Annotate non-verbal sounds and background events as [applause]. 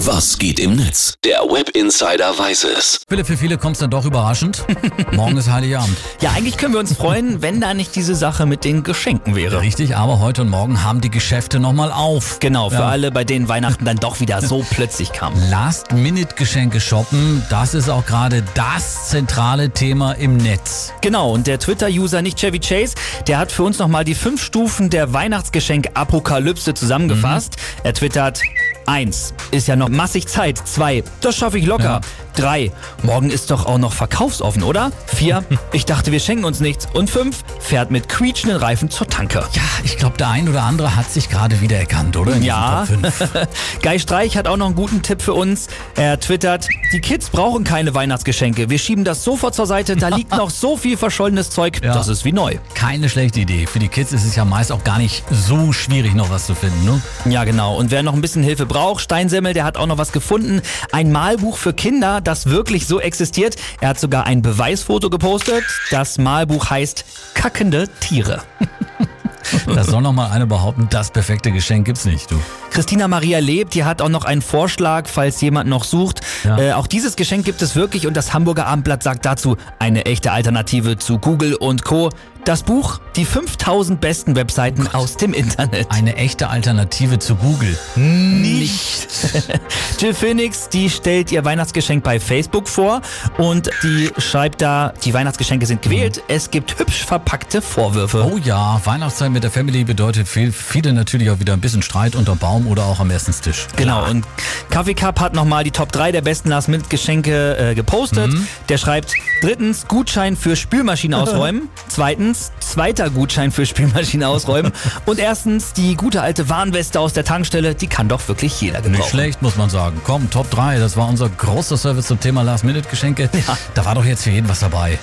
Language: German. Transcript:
Was geht im Netz? Der Web Insider weiß es. Philipp, für viele kommt es dann doch überraschend. Morgen ist Heiligabend. Ja, eigentlich können wir uns freuen, wenn da nicht diese Sache mit den Geschenken wäre. Richtig, aber heute und morgen haben die Geschäfte nochmal auf. Genau, für Ja. alle, bei denen Weihnachten dann doch wieder so [laughs] plötzlich kam. Last-Minute-Geschenke shoppen, das ist auch gerade das zentrale Thema im Netz. Genau, und der Twitter-User nicht Chevy Chase, der hat für uns nochmal die fünf Stufen der Weihnachtsgeschenk-Apokalypse zusammengefasst. Er twittert. Eins Ist ja noch massig Zeit. Zwei Das schaffe ich locker. Ja. Drei Morgen ist doch auch noch verkaufsoffen, oder? Vier [laughs] Ich dachte, wir schenken uns nichts. Und fünf Fährt mit quietschenden Reifen zur Tanke. Ja, ich glaube, der ein oder andere hat sich gerade wieder erkannt, oder? In Ja. Top 5. [laughs] Guy Streich hat auch noch einen guten Tipp für uns. Er twittert, die Kids brauchen keine Weihnachtsgeschenke. Wir schieben das sofort zur Seite. Da liegt noch so viel verschollenes Zeug. Ja. Das ist wie neu. Keine schlechte Idee. Für die Kids ist es ja meist auch gar nicht so schwierig, noch was zu finden, ne? Ja, genau. Und wer noch ein bisschen Hilfe braucht, Steinsemmel, der hat auch noch was gefunden. Ein Malbuch für Kinder, das wirklich so existiert. Er hat sogar ein Beweisfoto gepostet. Das Malbuch heißt Kackende Tiere. [laughs] [laughs] Da soll noch mal einer behaupten, das perfekte Geschenk gibt's nicht, du. Christina Maria lebt, die hat auch noch einen Vorschlag, falls jemand noch sucht. Ja. Äh, auch dieses Geschenk gibt es wirklich und das Hamburger Abendblatt sagt dazu eine echte Alternative zu Google und Co. Das Buch, die 5000 besten Webseiten aus dem Internet. Eine echte Alternative zu Google. Nicht. [laughs] Jill Phoenix, die stellt ihr Weihnachtsgeschenk bei Facebook vor und die schreibt da, die Weihnachtsgeschenke sind gewählt, es gibt hübsch verpackte Vorwürfe. Oh ja, Weihnachtszeit mit der Family bedeutet viel, viele natürlich auch wieder ein bisschen Streit unterm Baum oder auch am Essenstisch. Genau, und Kaffee Cup hat nochmal die Top 3 der besten Last-Minute-Geschenke äh, gepostet. Der schreibt, drittens, Gutschein für Spülmaschine [laughs] ausräumen. Zweitens, zweiter Gutschein für Spülmaschine ausräumen. [laughs] Und erstens, die gute alte Warnweste aus der Tankstelle, die kann doch wirklich jeder gebrauchen. Nicht schlecht, muss man sagen. Komm, Top 3, das war unser großer Service zum Thema Last-Minute-Geschenke. Da war doch jetzt für jeden was dabei.